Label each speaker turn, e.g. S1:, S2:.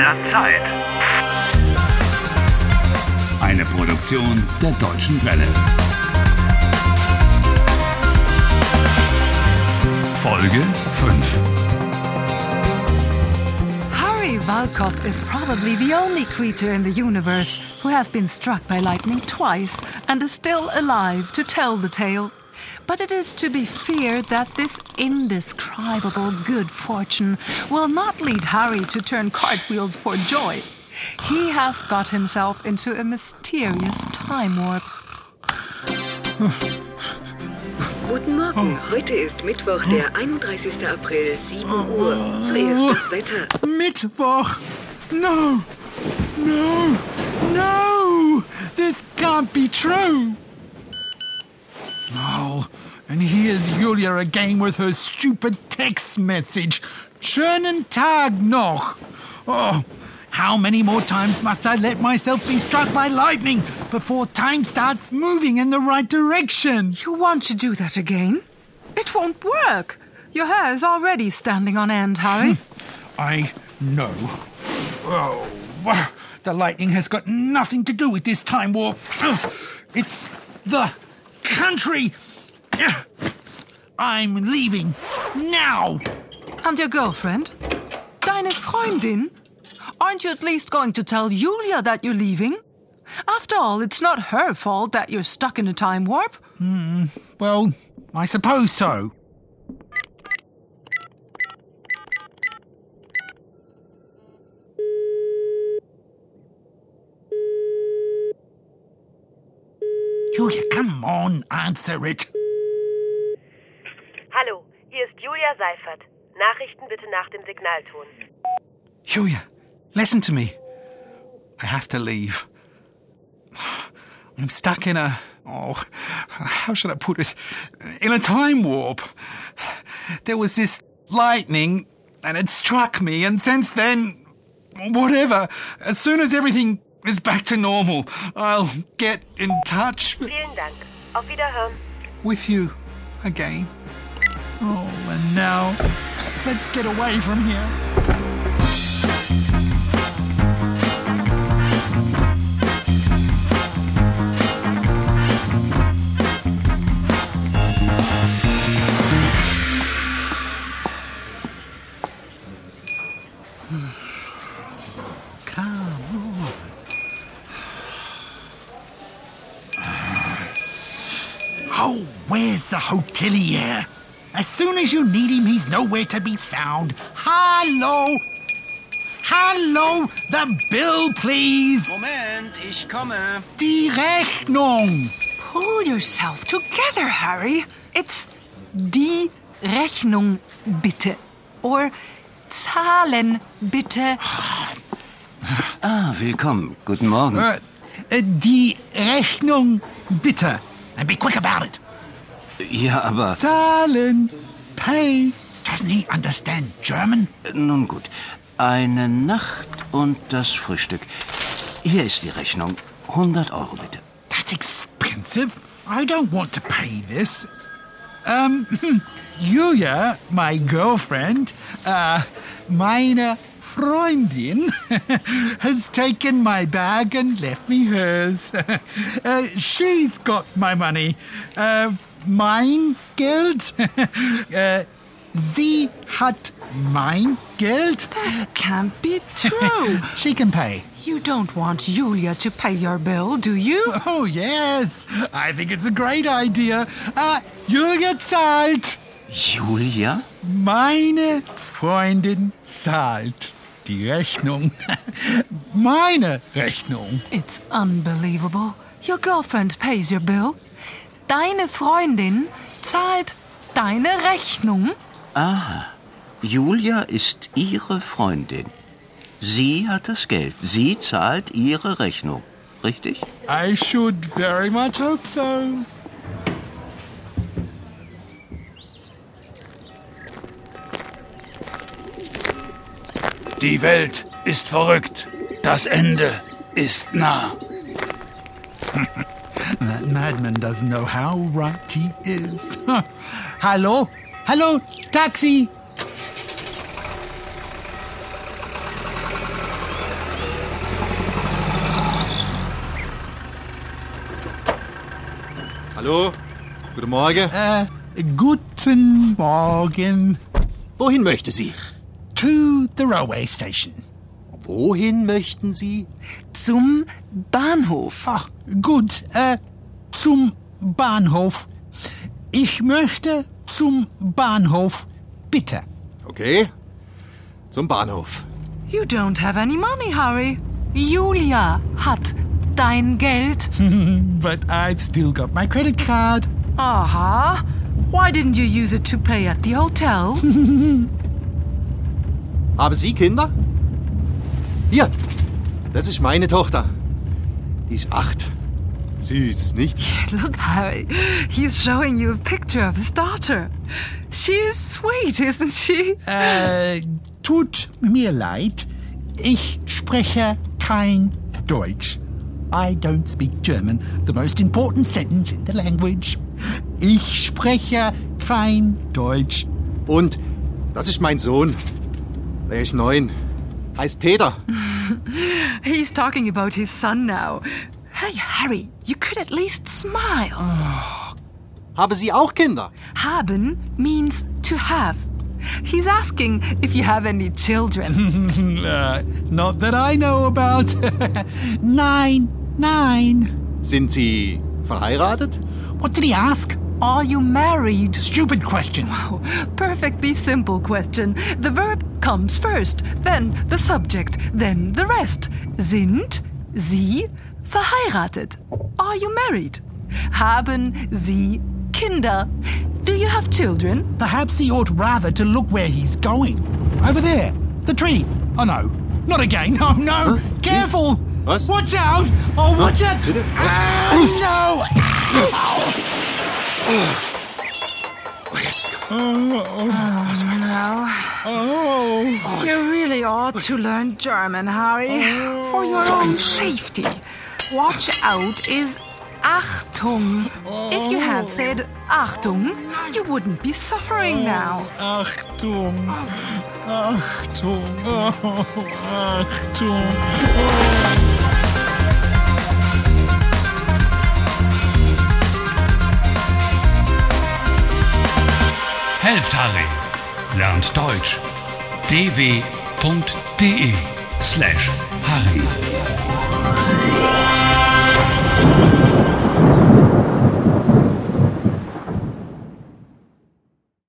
S1: der Zeit.
S2: Eine Produktion der Deutschen Welle. Folge 5.
S3: Harry Walcott is probably the only creature in the universe who has been struck by lightning twice and is still alive to tell the tale. But it is to be feared that this indescribable good fortune will not lead Harry to turn cartwheels for joy. He has got himself into a mysterious time warp.
S4: Guten Morgen. Oh. Heute ist Mittwoch, der hm. 31. April, 7 Uhr. Zuerst das Wetter.
S5: Mittwoch! No! No! No! This can't be true! Oh, and here's Julia again with her stupid text message. Schönen Tag noch! Oh, how many more times must I let myself be struck by lightning before time starts moving in the right direction?
S3: You want to do that again? It won't work. Your hair is already standing on end, Harry. Hmm.
S5: I know. Oh, the lightning has got nothing to do with this time warp. It's the country. I'm leaving now.
S3: and your girlfriend? Deine Freundin? Aren't you at least going to tell Julia that you're leaving? After all, it's not her fault that you're stuck in a time warp.
S5: Hmm, well, I suppose so. Julia, come on, answer it.
S6: Hallo, hier ist Julia Seifert. Nachrichten bitte nach dem Signalton.
S5: Julia, listen to me. I have to leave. I'm stuck in a. Oh, how should I put it? In a time warp. There was this lightning, and it struck me, and since then, whatever. As soon as everything is back to normal, I'll get in touch
S6: Vielen Dank. Auf Wiederhören.
S5: with you again. Oh, and now, let's get away from here. Hotelier? As soon as you need him, he's nowhere to be found. Hello? Hello? The bill, please.
S7: Moment, ich komme.
S5: Die Rechnung.
S3: Pull yourself together, Harry. It's die Rechnung bitte. Or Zahlen bitte.
S7: Ah, willkommen. Guten Morgen.
S5: Uh, uh, die Rechnung, bitte. And be quick about it.
S7: Ja, aber
S5: Zahlen. Pay. Doesn't he understand German?
S7: nun gut. Eine Nacht und das Frühstück. Hier ist die Rechnung. 100 Euro bitte.
S5: That's expensive. I don't want to pay this. Um, Julia, my girlfriend, uh, meine Freundin, has taken my bag and left me hers. uh, she's got my money. Uh, mein Geld? uh, sie hat mein Geld.
S3: That Can't be true.
S5: She can pay.
S3: you don't want Julia to pay your bill, do you?
S5: Oh, yes. I think it's a great idea. Uh, Julia zahlt.
S7: Julia?
S5: Meine Freundin zahlt die Rechnung. Meine Rechnung.
S3: It's unbelievable. Your girlfriend pays your bill. Deine Freundin zahlt deine Rechnung.
S7: Aha. Julia ist Ihre Freundin. Sie hat das Geld. Sie zahlt Ihre Rechnung. Richtig?
S5: I should very much hope so.
S2: Die Welt ist verrückt. Das Ende ist nah.
S5: That madman doesn't know how right he is. Hallo? Hallo? Taxi!
S1: Hallo? Guten Morgen.
S5: Äh, guten Morgen.
S1: Wohin möchte Sie?
S5: To the railway station.
S1: Wohin möchten Sie?
S3: Zum Bahnhof.
S5: Ach, gut. Äh, zum Bahnhof. Ich möchte zum Bahnhof. Bitte.
S1: Okay. Zum Bahnhof.
S3: You don't have any money, Harry. Julia hat dein Geld.
S5: But I've still got my credit card.
S3: Aha. Why didn't you use it to pay at the hotel?
S1: Haben Sie Kinder? Hier. Das ist meine Tochter. Die ist acht. Süß, nicht?
S3: Look, Harry. He's showing you a picture of his daughter. She is sweet, isn't she?
S5: Äh, tut mir leid. Ich spreche kein Deutsch. I don't speak German, the most important sentence in the language. Ich spreche kein Deutsch.
S1: Und das ist mein Sohn. Der ist neun. Heißt Peter.
S3: He's talking about his son now. Hey, Harry, you could at least smile.
S1: Haben Sie auch Kinder?
S3: Haben means to have. He's asking if you have any children.
S5: Uh, not that I know about. nine, nine.
S1: Sind Sie verheiratet?
S5: What did he ask?
S3: Are you married?
S5: Stupid question.
S3: Oh, perfectly simple question. The verb comes first, then the subject, then the rest. Sind Sie verheiratet? Are you married? Haben Sie Kinder? Do you have children?
S5: Perhaps he ought rather to look where he's going. Over there. The tree. Oh no. Not again. Oh no. Careful.
S1: Was?
S5: Watch out. Oh, watch out.
S1: Bitte?
S5: Ah, no.
S1: Yes.
S3: No. You really ought to learn German, Harry. For your own safety. Watch out is Achtung. If you had said Achtung, you wouldn't be suffering oh, now.
S5: Achtung. Achtung. Oh, Achtung. Oh.
S2: Helft Harry. Lernt Deutsch. dw.de slash Harry. Cool.